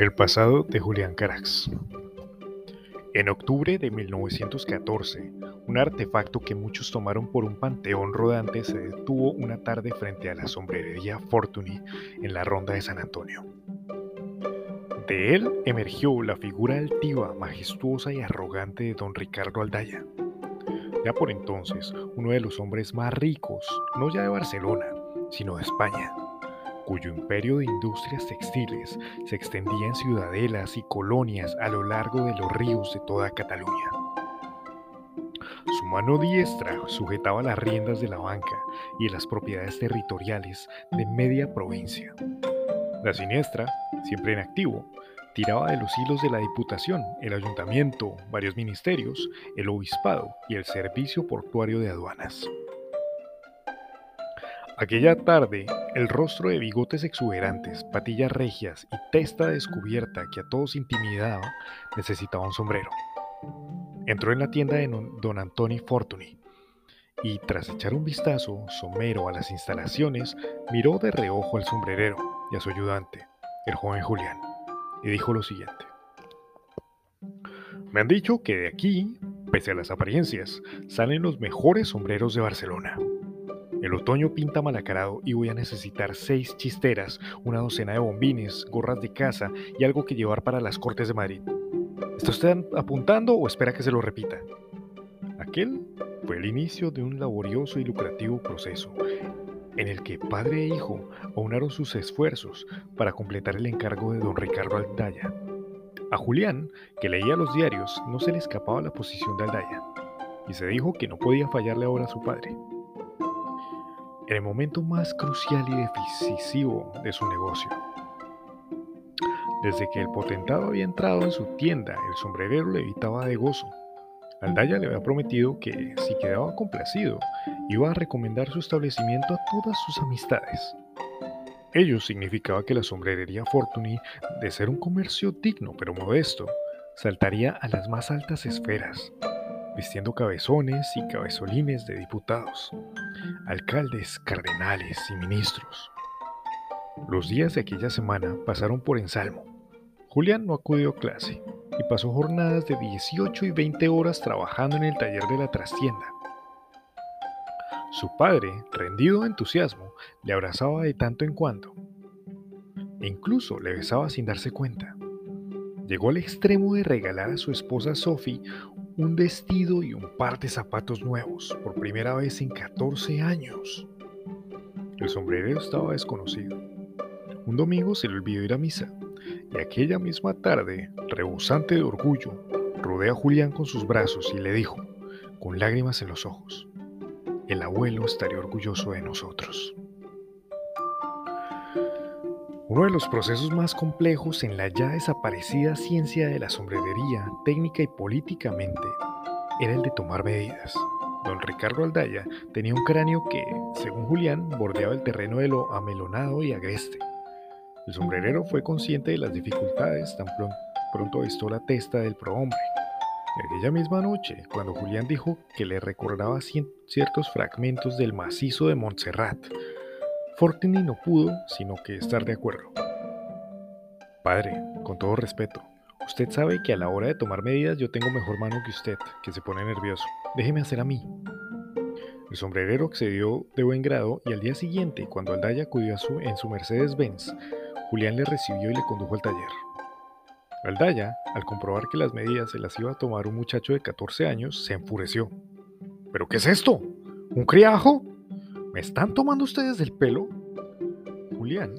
El pasado de Julián Carax. En octubre de 1914, un artefacto que muchos tomaron por un panteón rodante se detuvo una tarde frente a la sombrerería Fortuny en la ronda de San Antonio. De él emergió la figura altiva, majestuosa y arrogante de don Ricardo Aldaya. Ya por entonces, uno de los hombres más ricos, no ya de Barcelona, sino de España cuyo imperio de industrias textiles se extendía en ciudadelas y colonias a lo largo de los ríos de toda Cataluña. Su mano diestra sujetaba las riendas de la banca y las propiedades territoriales de media provincia. La siniestra, siempre en activo, tiraba de los hilos de la Diputación, el Ayuntamiento, varios ministerios, el Obispado y el Servicio Portuario de Aduanas. Aquella tarde, el rostro de bigotes exuberantes, patillas regias y testa descubierta que a todos intimidaba, necesitaba un sombrero. Entró en la tienda de don Antoni Fortuny y, tras echar un vistazo somero a las instalaciones, miró de reojo al sombrerero y a su ayudante, el joven Julián, y dijo lo siguiente. Me han dicho que de aquí, pese a las apariencias, salen los mejores sombreros de Barcelona. El otoño pinta malacarado y voy a necesitar seis chisteras, una docena de bombines, gorras de caza y algo que llevar para las Cortes de Madrid. ¿Está usted apuntando o espera que se lo repita? Aquel fue el inicio de un laborioso y lucrativo proceso en el que padre e hijo aunaron sus esfuerzos para completar el encargo de don Ricardo Aldaya. A Julián, que leía los diarios, no se le escapaba la posición de Aldaya, y se dijo que no podía fallarle ahora a su padre el momento más crucial y decisivo de su negocio. Desde que el potentado había entrado en su tienda, el sombrerero le evitaba de gozo. Aldaya le había prometido que, si quedaba complacido, iba a recomendar su establecimiento a todas sus amistades. Ello significaba que la sombrerería Fortuny, de ser un comercio digno pero modesto, saltaría a las más altas esferas, vistiendo cabezones y cabezolines de diputados, alcaldes, cardenales y ministros. Los días de aquella semana pasaron por ensalmo. Julián no acudió a clase y pasó jornadas de 18 y 20 horas trabajando en el taller de la trastienda. Su padre, rendido de entusiasmo, le abrazaba de tanto en cuando e incluso le besaba sin darse cuenta. Llegó al extremo de regalar a su esposa Sophie un vestido y un par de zapatos nuevos por primera vez en 14 años. El sombrerero estaba desconocido. Un domingo se le olvidó ir a misa y aquella misma tarde, rebosante de orgullo, rodeó a Julián con sus brazos y le dijo, con lágrimas en los ojos, el abuelo estaría orgulloso de nosotros. Uno de los procesos más complejos en la ya desaparecida ciencia de la sombrerería, técnica y políticamente, era el de tomar medidas. Don Ricardo Aldaya tenía un cráneo que, según Julián, bordeaba el terreno de lo amelonado y agreste. El sombrerero fue consciente de las dificultades tan pronto visto la testa del prohombre. Y aquella misma noche, cuando Julián dijo que le recordaba ciertos fragmentos del macizo de Montserrat, Fortuny no pudo sino que estar de acuerdo. Padre, con todo respeto, usted sabe que a la hora de tomar medidas yo tengo mejor mano que usted, que se pone nervioso. Déjeme hacer a mí. El sombrerero accedió de buen grado y al día siguiente, cuando Aldaya acudió en su Mercedes-Benz, Julián le recibió y le condujo al taller. Aldaya, al comprobar que las medidas se las iba a tomar un muchacho de 14 años, se enfureció. ¿Pero qué es esto? ¿Un criajo? ¿Me están tomando ustedes del pelo? Julián,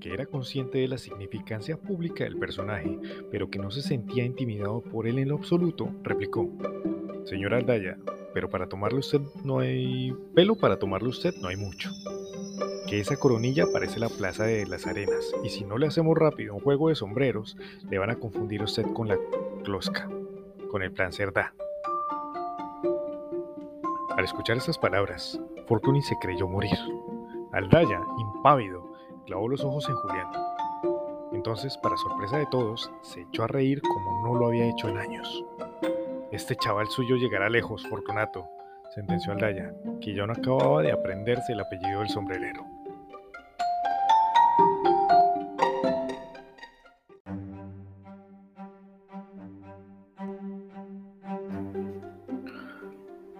que era consciente de la significancia pública del personaje, pero que no se sentía intimidado por él en lo absoluto, replicó, Señor Aldaya, pero para tomarle usted no hay... pelo para tomarle usted no hay mucho. Que esa coronilla parece la plaza de las arenas, y si no le hacemos rápido un juego de sombreros, le van a confundir usted con la closca, con el plan Cerdá. Al escuchar estas palabras, Fortuny se creyó morir. Aldaya, impávido, clavó los ojos en Julián. Entonces, para sorpresa de todos, se echó a reír como no lo había hecho en años. Este chaval suyo llegará lejos, Fortunato, sentenció Aldaya, que ya no acababa de aprenderse el apellido del sombrerero.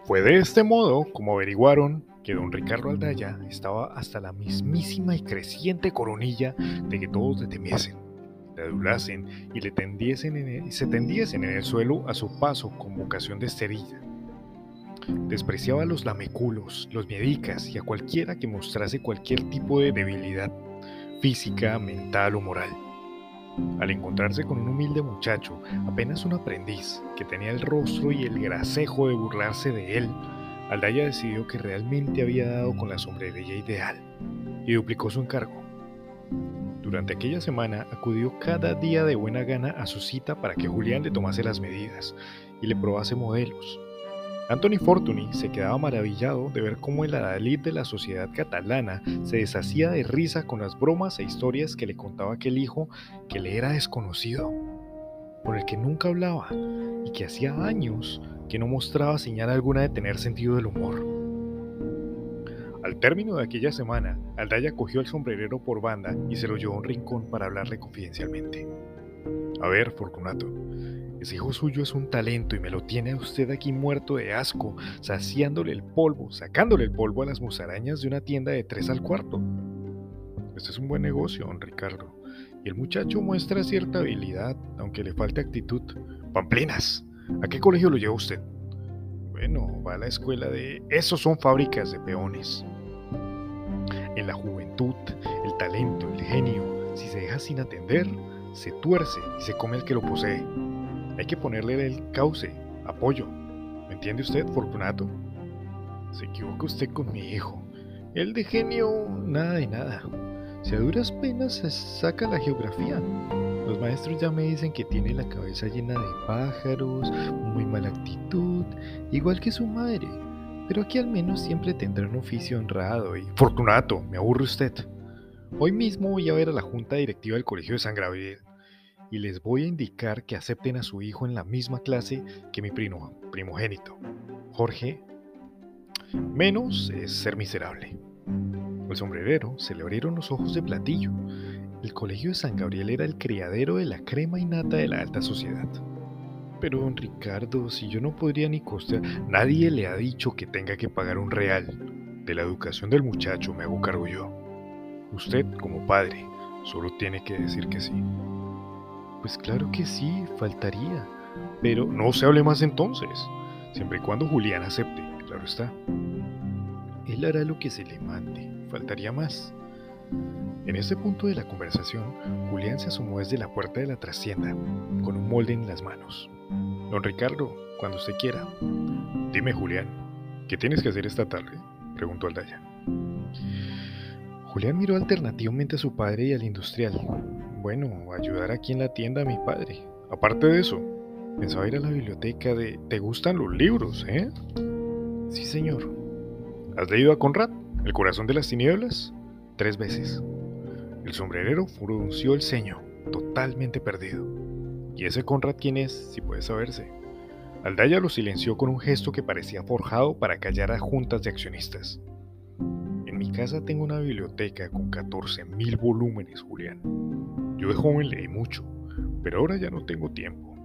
Fue de este modo como averiguaron que don Ricardo Aldaya estaba hasta la mismísima y creciente coronilla de que todos le temiesen, le adulasen y le tendiesen en se tendiesen en el suelo a su paso con vocación de esterilla. Despreciaba a los lameculos, los miedicas y a cualquiera que mostrase cualquier tipo de debilidad física, mental o moral. Al encontrarse con un humilde muchacho, apenas un aprendiz, que tenía el rostro y el gracejo de burlarse de él, Aldaya decidió que realmente había dado con la sombrería ideal y duplicó su encargo. Durante aquella semana acudió cada día de buena gana a su cita para que Julián le tomase las medidas y le probase modelos. Anthony Fortuny se quedaba maravillado de ver cómo el adalid de la sociedad catalana se deshacía de risa con las bromas e historias que le contaba aquel hijo que le era desconocido, por el que nunca hablaba y que hacía años que no mostraba señal alguna de tener sentido del humor. Al término de aquella semana, Aldaya cogió al sombrerero por banda y se lo llevó a un rincón para hablarle confidencialmente. A ver, Fortunato, ese hijo suyo es un talento y me lo tiene a usted aquí muerto de asco, saciándole el polvo, sacándole el polvo a las musarañas de una tienda de tres al cuarto. Este es un buen negocio, don Ricardo, el muchacho muestra cierta habilidad, aunque le falte actitud. Pamplinas, ¿a qué colegio lo lleva usted? Bueno, va a la escuela de... Esos son fábricas de peones. En la juventud, el talento, el genio, si se deja sin atender, se tuerce y se come el que lo posee. Hay que ponerle el cauce, apoyo. ¿Me entiende usted, Fortunato? Se equivoca usted con mi hijo. El de genio, nada de nada. Si a duras penas se saca la geografía. Los maestros ya me dicen que tiene la cabeza llena de pájaros, muy mala actitud, igual que su madre. Pero aquí al menos siempre tendrá un oficio honrado y... Fortunato, me aburre usted. Hoy mismo voy a ver a la junta directiva del Colegio de San Gabriel y les voy a indicar que acepten a su hijo en la misma clase que mi primo, primogénito, Jorge. Menos es ser miserable. El sombrerero se le abrieron los ojos de platillo. El colegio de San Gabriel era el criadero de la crema innata de la alta sociedad. Pero, don Ricardo, si yo no podría ni costear, nadie le ha dicho que tenga que pagar un real. De la educación del muchacho me hago cargo yo. Usted, como padre, solo tiene que decir que sí. Pues claro que sí, faltaría. Pero no se hable más entonces, siempre y cuando Julián acepte, claro está. Él hará lo que se le mande, faltaría más. En este punto de la conversación, Julián se asomó desde la puerta de la trascienda, con un molde en las manos. Don Ricardo, cuando usted quiera. Dime, Julián, ¿qué tienes que hacer esta tarde? preguntó Aldaya. Julián miró alternativamente a su padre y al industrial, bueno, ayudar aquí en la tienda a mi padre. Aparte de eso, pensaba ir a la biblioteca de... ¿Te gustan los libros, eh? Sí, señor. ¿Has leído a Conrad, El corazón de las tinieblas? Tres veces. El sombrerero frunció el ceño, totalmente perdido. ¿Y ese Conrad quién es, si puede saberse? Aldaya lo silenció con un gesto que parecía forjado para callar a juntas de accionistas. En mi casa tengo una biblioteca con 14.000 volúmenes, Julián. Yo de joven leí mucho, pero ahora ya no tengo tiempo.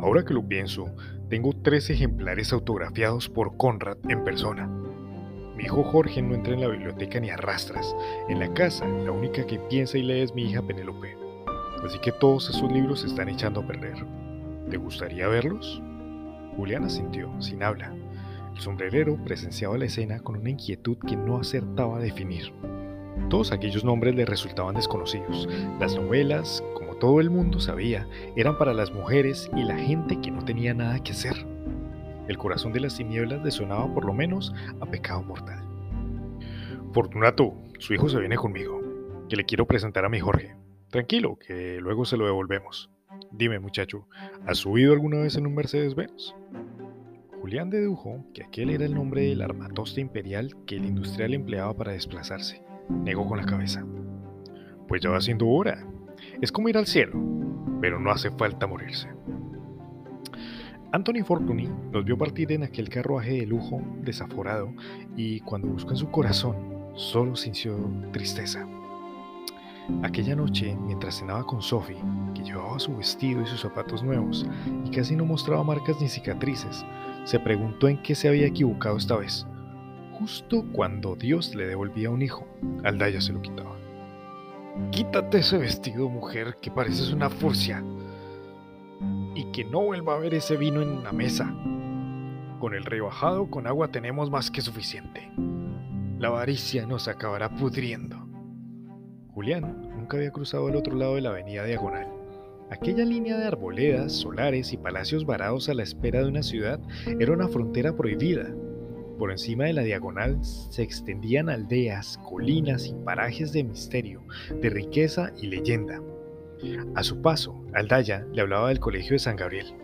Ahora que lo pienso, tengo tres ejemplares autografiados por Conrad en persona. Mi hijo Jorge no entra en la biblioteca ni arrastras. En la casa, la única que piensa y lee es mi hija Penélope. Así que todos esos libros se están echando a perder. ¿Te gustaría verlos? Juliana sintió, sin habla. El sombrerero presenciaba la escena con una inquietud que no acertaba a definir. Todos aquellos nombres le resultaban desconocidos. Las novelas, como todo el mundo sabía, eran para las mujeres y la gente que no tenía nada que hacer. El corazón de las tinieblas le sonaba por lo menos a pecado mortal. Fortunato, su hijo se viene conmigo, que le quiero presentar a mi Jorge. Tranquilo, que luego se lo devolvemos. Dime, muchacho, ¿has subido alguna vez en un Mercedes-Benz? Julián dedujo que aquel era el nombre del armatoste imperial que el industrial empleaba para desplazarse. Negó con la cabeza. Pues ya va siendo hora. Es como ir al cielo, pero no hace falta morirse. Anthony Fortuny nos vio partir en aquel carruaje de lujo desaforado y cuando buscó en su corazón solo sintió tristeza. Aquella noche, mientras cenaba con Sophie, que llevaba su vestido y sus zapatos nuevos y casi no mostraba marcas ni cicatrices, se preguntó en qué se había equivocado esta vez. Justo cuando Dios le devolvía un hijo, Aldaya se lo quitaba. Quítate ese vestido, mujer, que pareces una furcia. Y que no vuelva a ver ese vino en la mesa. Con el rebajado con agua tenemos más que suficiente. La avaricia nos acabará pudriendo. Julián nunca había cruzado al otro lado de la avenida Diagonal. Aquella línea de arboledas, solares y palacios varados a la espera de una ciudad era una frontera prohibida. Por encima de la diagonal se extendían aldeas, colinas y parajes de misterio, de riqueza y leyenda. A su paso, Aldaya le hablaba del colegio de San Gabriel,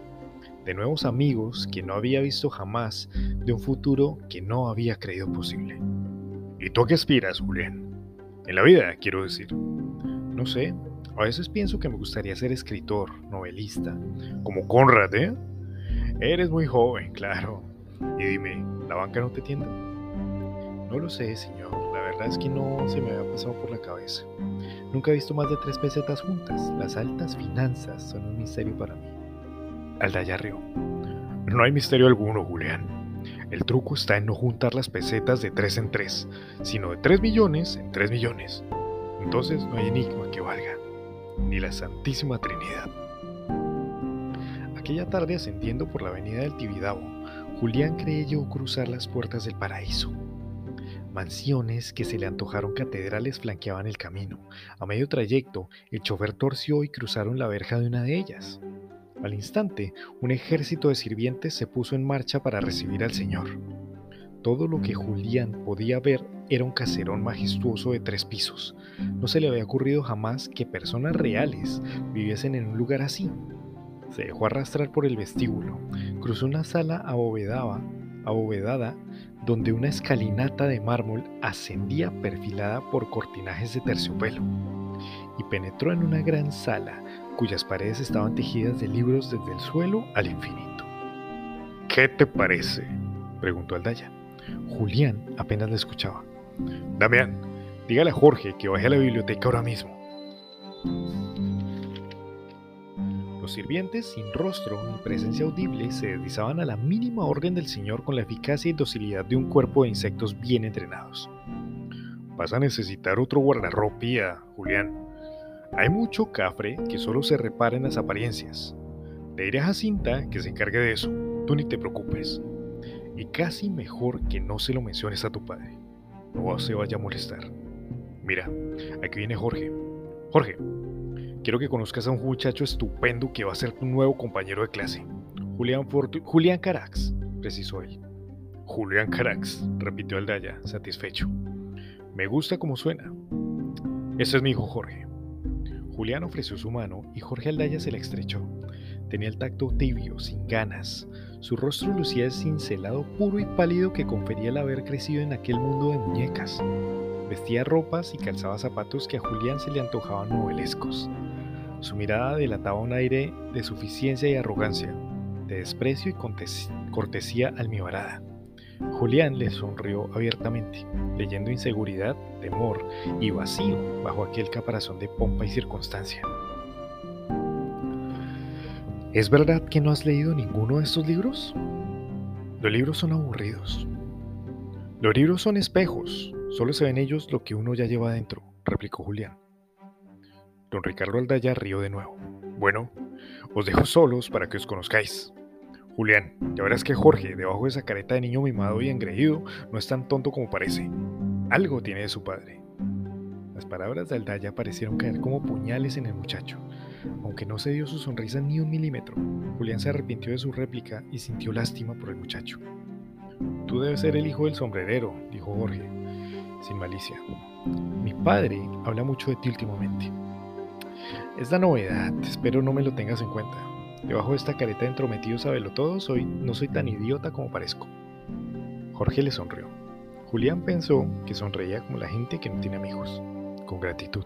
de nuevos amigos que no había visto jamás, de un futuro que no había creído posible. ¿Y tú qué aspiras, Julián? En la vida, quiero decir. No sé, a veces pienso que me gustaría ser escritor, novelista, como Conrad, ¿eh? Eres muy joven, claro. Y dime, ¿la banca no te tiende? No lo sé, señor. Es que no se me había pasado por la cabeza. Nunca he visto más de tres pesetas juntas. Las altas finanzas son un misterio para mí. Aldaya rió. No hay misterio alguno, Julián. El truco está en no juntar las pesetas de tres en tres, sino de tres millones en tres millones. Entonces no hay enigma que valga, ni la Santísima Trinidad. Aquella tarde ascendiendo por la avenida del Tibidabo, Julián creyó cruzar las puertas del paraíso. Mansiones que se le antojaron catedrales flanqueaban el camino. A medio trayecto, el chofer torció y cruzaron la verja de una de ellas. Al instante, un ejército de sirvientes se puso en marcha para recibir al Señor. Todo lo que Julián podía ver era un caserón majestuoso de tres pisos. No se le había ocurrido jamás que personas reales viviesen en un lugar así. Se dejó arrastrar por el vestíbulo, cruzó una sala abovedada, abovedada donde una escalinata de mármol ascendía perfilada por cortinajes de terciopelo, y penetró en una gran sala cuyas paredes estaban tejidas de libros desde el suelo al infinito. ¿Qué te parece? preguntó Aldaya. Julián apenas le escuchaba. Damián, dígale a Jorge que baje a la biblioteca ahora mismo. Sirvientes, sin rostro ni presencia audible, se deslizaban a la mínima orden del Señor con la eficacia y docilidad de un cuerpo de insectos bien entrenados. Vas a necesitar otro guardarropía, Julián. Hay mucho cafre que solo se repara en las apariencias. Le diré a Jacinta que se encargue de eso. Tú ni te preocupes. Y casi mejor que no se lo menciones a tu padre. No se vaya a molestar. Mira, aquí viene Jorge. Jorge, quiero que conozcas a un muchacho estupendo que va a ser tu nuevo compañero de clase. Julián Fortu Julián Carax, precisó él. Julián Carax, repitió Aldaya, satisfecho. Me gusta como suena. Ese es mi hijo Jorge. Julián ofreció su mano y Jorge Aldaya se la estrechó. Tenía el tacto tibio, sin ganas. Su rostro lucía el cincelado puro y pálido que confería el haber crecido en aquel mundo de muñecas. Vestía ropas y calzaba zapatos que a Julián se le antojaban novelescos. Su mirada delataba un aire de suficiencia y arrogancia, de desprecio y cortesía almibarada. Julián le sonrió abiertamente, leyendo inseguridad, temor y vacío bajo aquel caparazón de pompa y circunstancia. ¿Es verdad que no has leído ninguno de estos libros? Los libros son aburridos. Los libros son espejos, solo se ven ellos lo que uno ya lleva adentro, replicó Julián. Don Ricardo Aldaya rió de nuevo. Bueno, os dejo solos para que os conozcáis. Julián, ya verás que Jorge, debajo de esa careta de niño mimado y engreído, no es tan tonto como parece. Algo tiene de su padre. Las palabras de Aldaya parecieron caer como puñales en el muchacho. Aunque no se dio su sonrisa ni un milímetro, Julián se arrepintió de su réplica y sintió lástima por el muchacho. Tú debes ser el hijo del sombrerero, dijo Jorge, sin malicia. Mi padre habla mucho de ti últimamente. Es la novedad, espero no me lo tengas en cuenta. Debajo de esta careta de entrometido sabelo todo, soy, no soy tan idiota como parezco. Jorge le sonrió. Julián pensó que sonreía como la gente que no tiene amigos, con gratitud.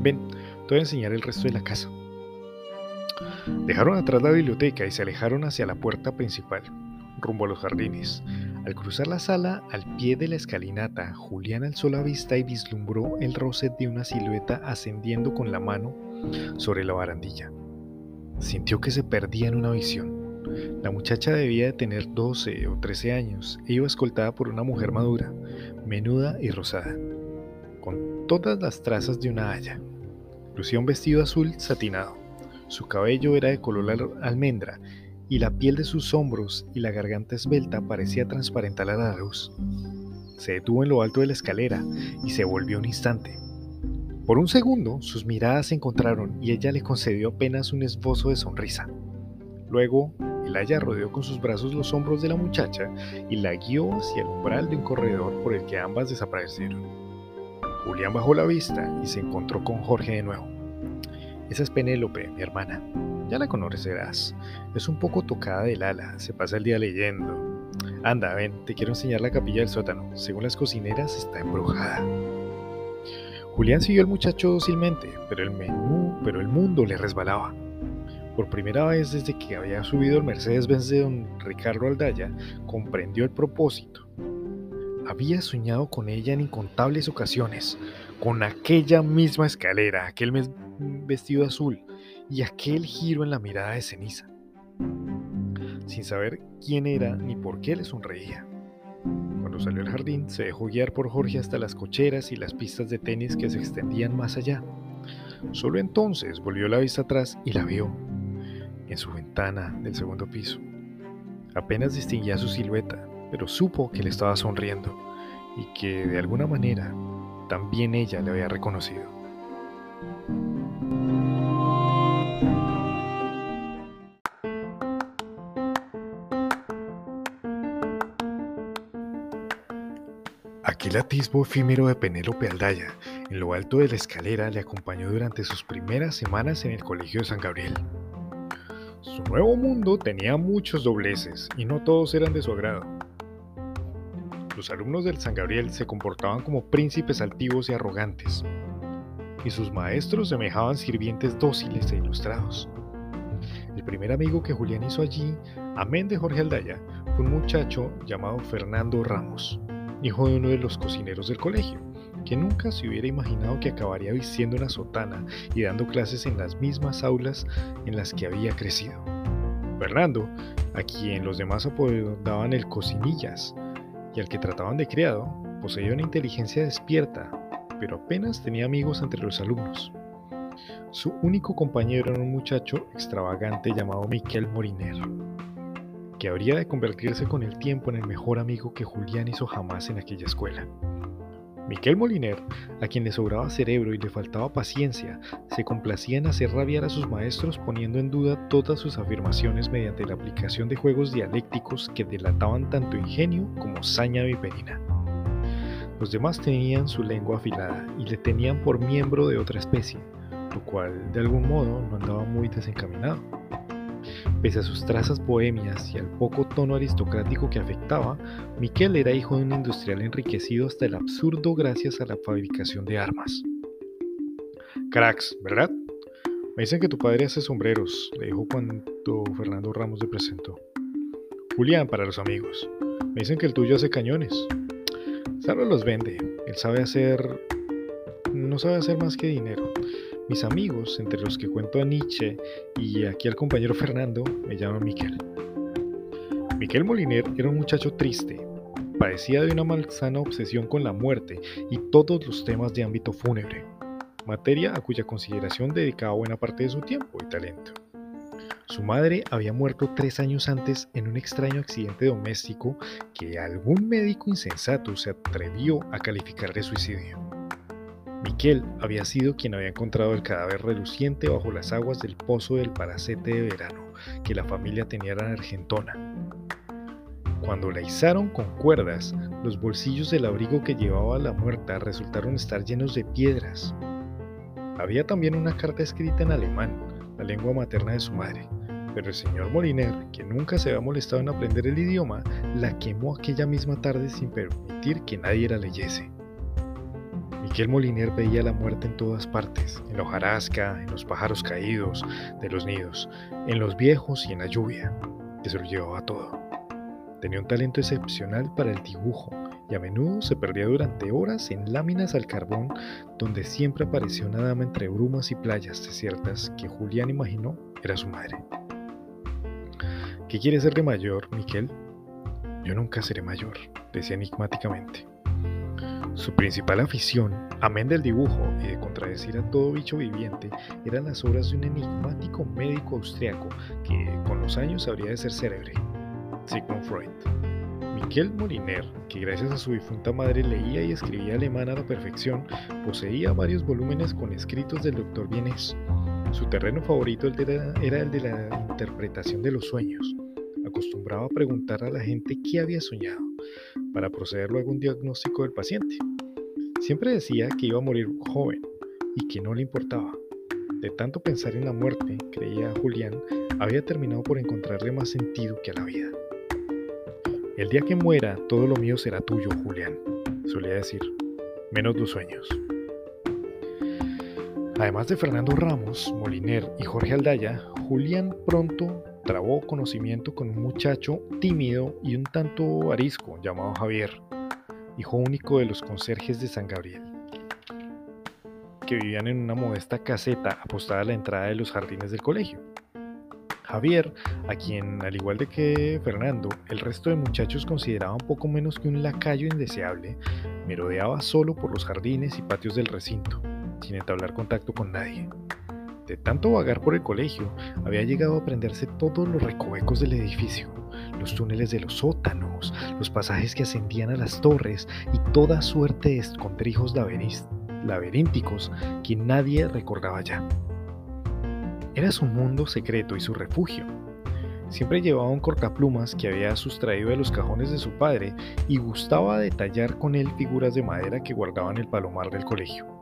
Ven, te voy a enseñar el resto de la casa. Dejaron atrás la biblioteca y se alejaron hacia la puerta principal, rumbo a los jardines. Al cruzar la sala, al pie de la escalinata, Julián alzó la vista y vislumbró el roce de una silueta ascendiendo con la mano sobre la barandilla. Sintió que se perdía en una visión. La muchacha debía de tener 12 o 13 años e iba escoltada por una mujer madura, menuda y rosada, con todas las trazas de una haya. Lucía un vestido azul satinado. Su cabello era de color almendra y la piel de sus hombros y la garganta esbelta parecía transparentar a la luz. Se detuvo en lo alto de la escalera y se volvió un instante. Por un segundo sus miradas se encontraron y ella le concedió apenas un esbozo de sonrisa. Luego, el haya rodeó con sus brazos los hombros de la muchacha y la guió hacia el umbral de un corredor por el que ambas desaparecieron. Julián bajó la vista y se encontró con Jorge de nuevo. Esa es Penélope, mi hermana. Ya la conocerás. Es un poco tocada del ala, se pasa el día leyendo. Anda, ven, te quiero enseñar la capilla del sótano. Según las cocineras, está embrujada. Julián siguió al muchacho dócilmente, pero el menú, pero el mundo le resbalaba. Por primera vez desde que había subido el Mercedes-Benz de don Ricardo Aldaya, comprendió el propósito. Había soñado con ella en incontables ocasiones, con aquella misma escalera, aquel vestido azul, y aquel giro en la mirada de ceniza, sin saber quién era ni por qué le sonreía. Cuando salió al jardín, se dejó guiar por Jorge hasta las cocheras y las pistas de tenis que se extendían más allá. Solo entonces volvió la vista atrás y la vio, en su ventana del segundo piso. Apenas distinguía su silueta, pero supo que le estaba sonriendo y que de alguna manera también ella le había reconocido. Aquel atisbo efímero de Penélope Aldaya en lo alto de la escalera le acompañó durante sus primeras semanas en el Colegio de San Gabriel. Su nuevo mundo tenía muchos dobleces y no todos eran de su agrado. Los alumnos del San Gabriel se comportaban como príncipes altivos y arrogantes, y sus maestros semejaban sirvientes dóciles e ilustrados. El primer amigo que Julián hizo allí, amén de Jorge Aldaya, fue un muchacho llamado Fernando Ramos hijo de uno de los cocineros del colegio, que nunca se hubiera imaginado que acabaría vistiendo una sotana y dando clases en las mismas aulas en las que había crecido. Fernando, a quien los demás apodaban el cocinillas y al que trataban de criado, poseía una inteligencia despierta, pero apenas tenía amigos entre los alumnos. Su único compañero era un muchacho extravagante llamado Miquel Moriner que habría de convertirse con el tiempo en el mejor amigo que Julián hizo jamás en aquella escuela. Miquel Moliner, a quien le sobraba cerebro y le faltaba paciencia, se complacía en hacer rabiar a sus maestros poniendo en duda todas sus afirmaciones mediante la aplicación de juegos dialécticos que delataban tanto ingenio como saña viperina. Los demás tenían su lengua afilada y le tenían por miembro de otra especie, lo cual de algún modo no andaba muy desencaminado. Pese a sus trazas bohemias y al poco tono aristocrático que afectaba, Miquel era hijo de un industrial enriquecido hasta el absurdo gracias a la fabricación de armas. Cracks, ¿verdad? Me dicen que tu padre hace sombreros, le dijo cuando Fernando Ramos le presentó. Julián para los amigos. Me dicen que el tuyo hace cañones. Solo los vende. Él sabe hacer... No sabe hacer más que dinero. Mis amigos, entre los que cuento a Nietzsche y aquí al compañero Fernando, me llaman Miquel. Miquel Moliner era un muchacho triste, padecía de una malsana obsesión con la muerte y todos los temas de ámbito fúnebre, materia a cuya consideración dedicaba buena parte de su tiempo y talento. Su madre había muerto tres años antes en un extraño accidente doméstico que algún médico insensato se atrevió a calificar de suicidio. Miquel había sido quien había encontrado el cadáver reluciente bajo las aguas del pozo del Paracete de verano que la familia tenía en Argentona. Cuando la izaron con cuerdas, los bolsillos del abrigo que llevaba la muerta resultaron estar llenos de piedras. Había también una carta escrita en alemán, la lengua materna de su madre, pero el señor Moliner, que nunca se había molestado en aprender el idioma, la quemó aquella misma tarde sin permitir que nadie la leyese. Miquel Moliner veía la muerte en todas partes, en la hojarasca, en los pájaros caídos de los nidos, en los viejos y en la lluvia, que se lo todo. Tenía un talento excepcional para el dibujo y a menudo se perdía durante horas en láminas al carbón donde siempre apareció una dama entre brumas y playas desiertas que Julián imaginó era su madre. ¿Qué quiere ser de mayor, Miquel? Yo nunca seré mayor, decía enigmáticamente. Su principal afición, amén del dibujo y de contradecir a todo bicho viviente, eran las obras de un enigmático médico austriaco que con los años habría de ser célebre, Sigmund Freud. Miquel Moliner, que gracias a su difunta madre leía y escribía alemán a la perfección, poseía varios volúmenes con escritos del doctor Vienes. Su terreno favorito era el de la interpretación de los sueños acostumbraba a preguntar a la gente qué había soñado para proceder luego a un diagnóstico del paciente. Siempre decía que iba a morir joven y que no le importaba. De tanto pensar en la muerte, creía Julián, había terminado por encontrarle más sentido que a la vida. El día que muera, todo lo mío será tuyo, Julián, solía decir, menos los sueños. Además de Fernando Ramos, Moliner y Jorge Aldaya, Julián pronto trabó conocimiento con un muchacho tímido y un tanto arisco llamado Javier, hijo único de los conserjes de San Gabriel, que vivían en una modesta caseta apostada a la entrada de los jardines del colegio. Javier, a quien, al igual de que Fernando, el resto de muchachos consideraban poco menos que un lacayo indeseable, merodeaba solo por los jardines y patios del recinto, sin entablar contacto con nadie. De tanto vagar por el colegio, había llegado a aprenderse todos los recovecos del edificio, los túneles de los sótanos, los pasajes que ascendían a las torres y toda suerte de escondrijos laberínticos que nadie recordaba ya. Era su mundo secreto y su refugio. Siempre llevaba un cortaplumas que había sustraído de los cajones de su padre y gustaba detallar con él figuras de madera que guardaban el palomar del colegio.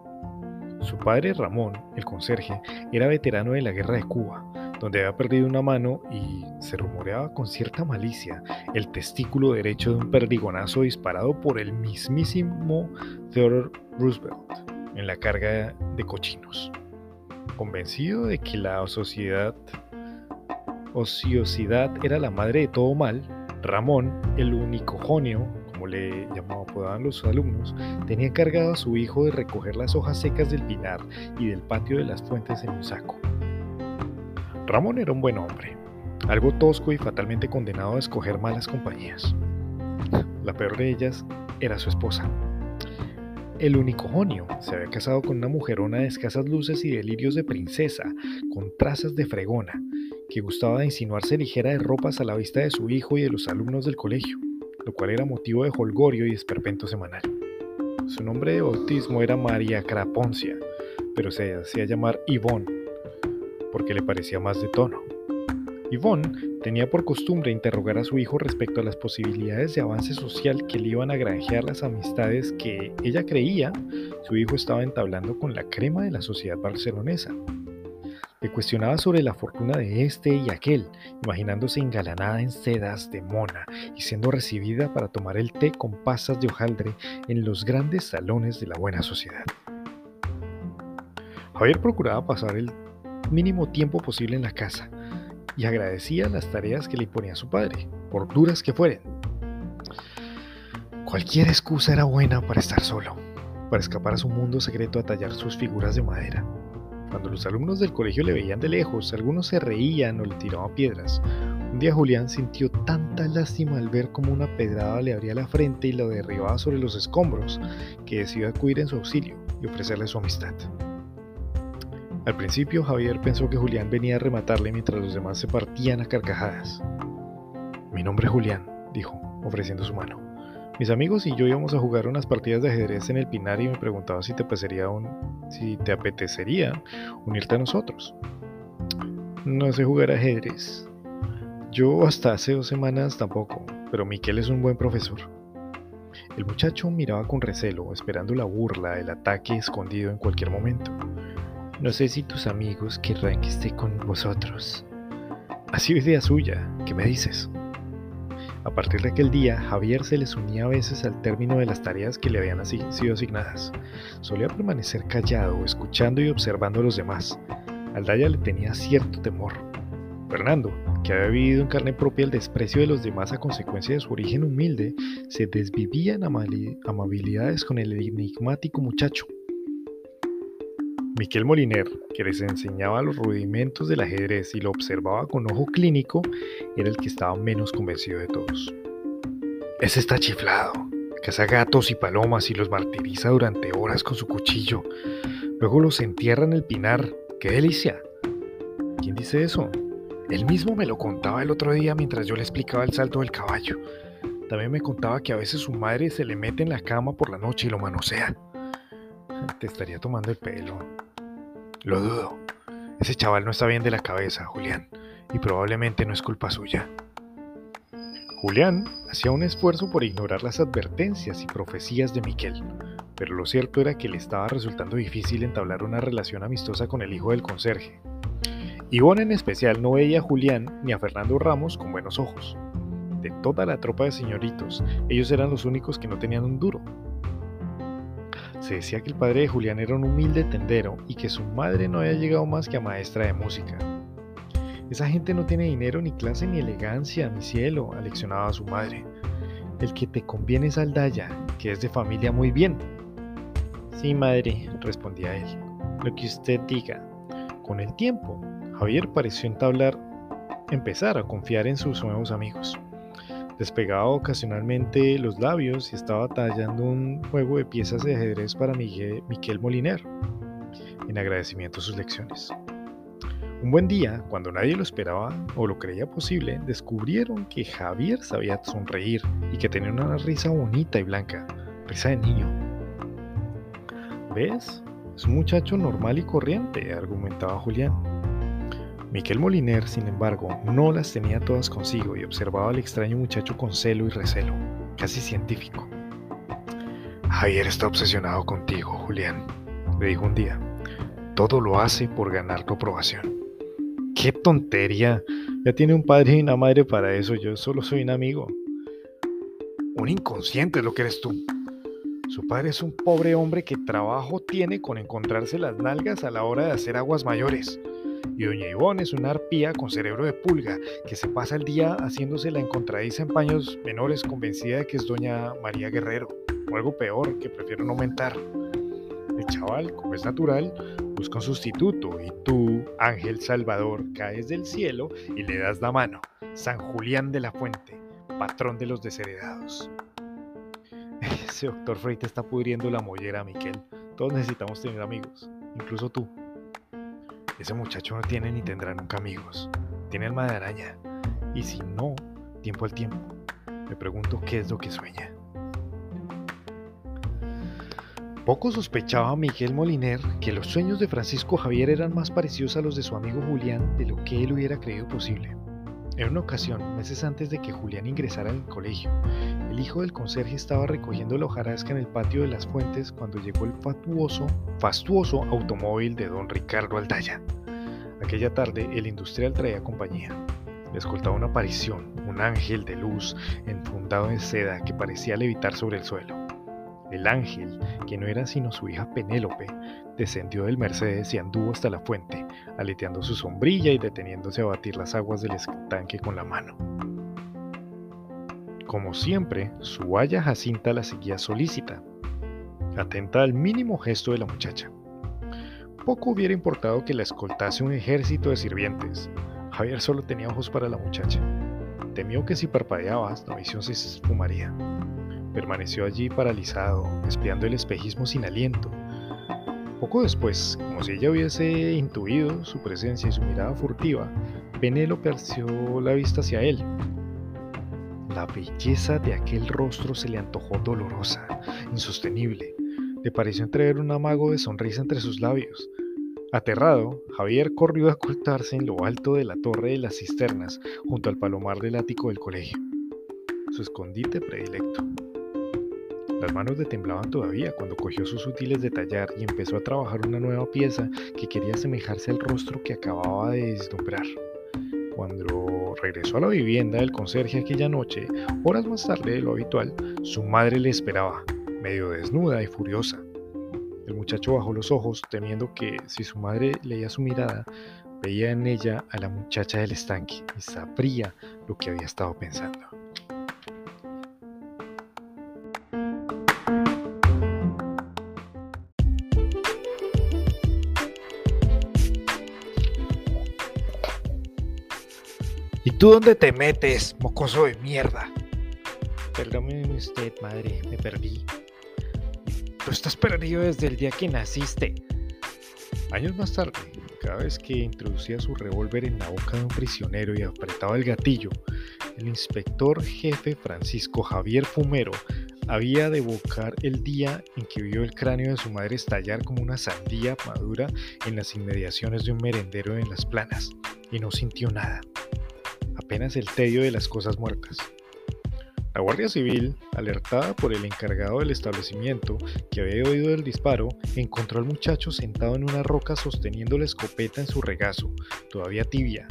Su padre Ramón, el conserje, era veterano de la guerra de Cuba, donde había perdido una mano y se rumoreaba con cierta malicia el testículo derecho de un perdigonazo disparado por el mismísimo Theodore Roosevelt en la carga de cochinos. Convencido de que la sociedad, ociosidad era la madre de todo mal, Ramón, el único jonio, como le llamaban los alumnos, tenía encargado a su hijo de recoger las hojas secas del pinar y del patio de las fuentes en un saco. Ramón era un buen hombre, algo tosco y fatalmente condenado a escoger malas compañías. La peor de ellas era su esposa. El único jonio se había casado con una mujerona de escasas luces y delirios de princesa, con trazas de fregona, que gustaba de insinuarse ligera de ropas a la vista de su hijo y de los alumnos del colegio lo cual era motivo de holgorio y esperpento semanal. Su nombre de bautismo era María Craponcia, pero se hacía llamar Yvonne, porque le parecía más de tono. Yvonne tenía por costumbre interrogar a su hijo respecto a las posibilidades de avance social que le iban a granjear las amistades que ella creía su hijo estaba entablando con la crema de la sociedad barcelonesa, cuestionaba sobre la fortuna de este y aquel, imaginándose engalanada en sedas de mona y siendo recibida para tomar el té con pasas de hojaldre en los grandes salones de la buena sociedad. Javier procuraba pasar el mínimo tiempo posible en la casa y agradecía las tareas que le imponía su padre, por duras que fueren. Cualquier excusa era buena para estar solo, para escapar a su mundo secreto a tallar sus figuras de madera. Cuando los alumnos del colegio le veían de lejos, algunos se reían o le tiraban piedras. Un día Julián sintió tanta lástima al ver cómo una pedrada le abría la frente y lo derribaba sobre los escombros, que decidió acudir en su auxilio y ofrecerle su amistad. Al principio Javier pensó que Julián venía a rematarle mientras los demás se partían a carcajadas. Mi nombre es Julián, dijo, ofreciendo su mano. Mis amigos y yo íbamos a jugar unas partidas de ajedrez en el Pinar y me preguntaba si te apetecería, un, si te apetecería unirte a nosotros. No sé jugar ajedrez. Yo hasta hace dos semanas tampoco, pero Miquel es un buen profesor. El muchacho miraba con recelo, esperando la burla, el ataque escondido en cualquier momento. No sé si tus amigos querrán que esté con vosotros. Ha sido idea suya, ¿qué me dices? A partir de aquel día, Javier se les unía a veces al término de las tareas que le habían sido asignadas. Solía permanecer callado, escuchando y observando a los demás. Aldaya le tenía cierto temor. Fernando, que había vivido en carne propia el desprecio de los demás a consecuencia de su origen humilde, se desvivía en amabilidades con el enigmático muchacho. Miquel Moliner, que les enseñaba los rudimentos del ajedrez y lo observaba con ojo clínico, era el que estaba menos convencido de todos. Ese está chiflado, caza gatos y palomas y los martiriza durante horas con su cuchillo. Luego los entierra en el pinar. ¡Qué delicia! ¿Quién dice eso? Él mismo me lo contaba el otro día mientras yo le explicaba el salto del caballo. También me contaba que a veces su madre se le mete en la cama por la noche y lo manosea. Te estaría tomando el pelo. Lo dudo. Ese chaval no está bien de la cabeza, Julián, y probablemente no es culpa suya. Julián hacía un esfuerzo por ignorar las advertencias y profecías de Miquel, pero lo cierto era que le estaba resultando difícil entablar una relación amistosa con el hijo del conserje. Ivonne en especial no veía a Julián ni a Fernando Ramos con buenos ojos. De toda la tropa de señoritos, ellos eran los únicos que no tenían un duro, se decía que el padre de Julián era un humilde tendero y que su madre no había llegado más que a maestra de música. Esa gente no tiene dinero, ni clase, ni elegancia, mi cielo, aleccionaba su madre. El que te conviene es Aldaya, que es de familia muy bien. Sí, madre, respondía él. Lo que usted diga. Con el tiempo, Javier pareció entablar, empezar a confiar en sus nuevos amigos. Despegaba ocasionalmente los labios y estaba tallando un juego de piezas de ajedrez para Miguel, Miquel Moliner, en agradecimiento a sus lecciones. Un buen día, cuando nadie lo esperaba o lo creía posible, descubrieron que Javier sabía sonreír y que tenía una risa bonita y blanca, risa de niño. ¿Ves? Es un muchacho normal y corriente, argumentaba Julián. Miquel Moliner, sin embargo, no las tenía todas consigo y observaba al extraño muchacho con celo y recelo, casi científico. Javier está obsesionado contigo, Julián, le dijo un día. Todo lo hace por ganar tu aprobación. ¡Qué tontería! Ya tiene un padre y una madre para eso, yo solo soy un amigo. Un inconsciente es lo que eres tú. Su padre es un pobre hombre que trabajo tiene con encontrarse las nalgas a la hora de hacer aguas mayores. Y doña Ivonne es una arpía con cerebro de pulga que se pasa el día haciéndose la encontradiza en paños menores convencida de que es doña María Guerrero, o algo peor, que prefiero no aumentar. El chaval, como es natural, busca un sustituto y tú, Ángel Salvador, caes del cielo y le das la mano. San Julián de la Fuente, patrón de los desheredados. Ese doctor Freite está pudriendo la mollera, Miquel. Todos necesitamos tener amigos, incluso tú. Ese muchacho no tiene ni tendrá nunca amigos. Tiene alma de araña. Y si no, tiempo al tiempo. Me pregunto qué es lo que sueña. Poco sospechaba Miguel Moliner que los sueños de Francisco Javier eran más parecidos a los de su amigo Julián de lo que él hubiera creído posible. En una ocasión, meses antes de que Julián ingresara al colegio, el hijo del conserje estaba recogiendo la hojarasca en el patio de las fuentes cuando llegó el fatuoso, fastuoso automóvil de don Ricardo Aldaya. Aquella tarde el industrial traía compañía. Le escoltaba una aparición, un ángel de luz enfundado en seda que parecía levitar sobre el suelo. El ángel, que no era sino su hija Penélope, descendió del Mercedes y anduvo hasta la fuente, aleteando su sombrilla y deteniéndose a batir las aguas del estanque con la mano. Como siempre, su haya Jacinta la seguía solícita, atenta al mínimo gesto de la muchacha. Poco hubiera importado que la escoltase un ejército de sirvientes. Javier solo tenía ojos para la muchacha. Temió que si parpadeaba, la visión se esfumaría. Permaneció allí paralizado, espiando el espejismo sin aliento. Poco después, como si ella hubiese intuido su presencia y su mirada furtiva, Penélope alzó la vista hacia él. La belleza de aquel rostro se le antojó dolorosa, insostenible. Le pareció entrever un amago de sonrisa entre sus labios. Aterrado, Javier corrió a ocultarse en lo alto de la torre de las cisternas, junto al palomar del ático del colegio. Su escondite predilecto. Las manos le temblaban todavía cuando cogió sus útiles de tallar y empezó a trabajar una nueva pieza que quería asemejarse al rostro que acababa de deslumbrar. Cuando regresó a la vivienda del conserje aquella noche, horas más tarde de lo habitual, su madre le esperaba, medio desnuda y furiosa. El muchacho bajó los ojos, temiendo que, si su madre leía su mirada, Veía en ella a la muchacha del estanque y sabría lo que había estado pensando. Tú dónde te metes, mocoso de mierda? Perdóneme usted, madre, me perdí. Tú estás perdido desde el día que naciste. Años más tarde, cada vez que introducía su revólver en la boca de un prisionero y apretaba el gatillo, el inspector jefe Francisco Javier Fumero había de evocar el día en que vio el cráneo de su madre estallar como una sandía madura en las inmediaciones de un merendero en las planas, y no sintió nada apenas el tedio de las cosas muertas. La Guardia Civil, alertada por el encargado del establecimiento que había oído el disparo, encontró al muchacho sentado en una roca sosteniendo la escopeta en su regazo, todavía tibia.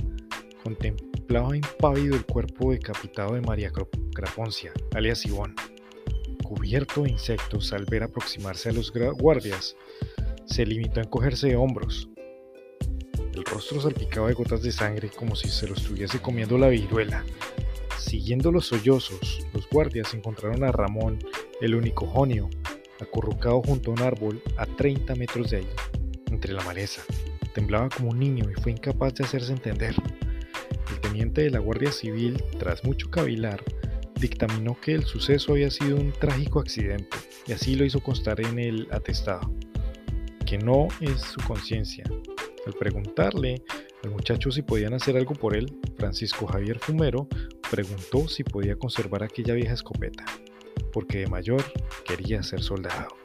Contemplaba impávido el cuerpo decapitado de María Craponcia, alias Ivón. Cubierto de insectos al ver aproximarse a los guardias, se limitó a encogerse de hombros, rostro salpicaba de gotas de sangre como si se lo estuviese comiendo la viruela. Siguiendo los sollozos, los guardias encontraron a Ramón, el unicojonio, acurrucado junto a un árbol a 30 metros de allí, entre la maleza. Temblaba como un niño y fue incapaz de hacerse entender. El teniente de la Guardia Civil, tras mucho cavilar, dictaminó que el suceso había sido un trágico accidente y así lo hizo constar en el atestado, que no es su conciencia, al preguntarle al muchacho si podían hacer algo por él, Francisco Javier Fumero preguntó si podía conservar aquella vieja escopeta, porque de mayor quería ser soldado.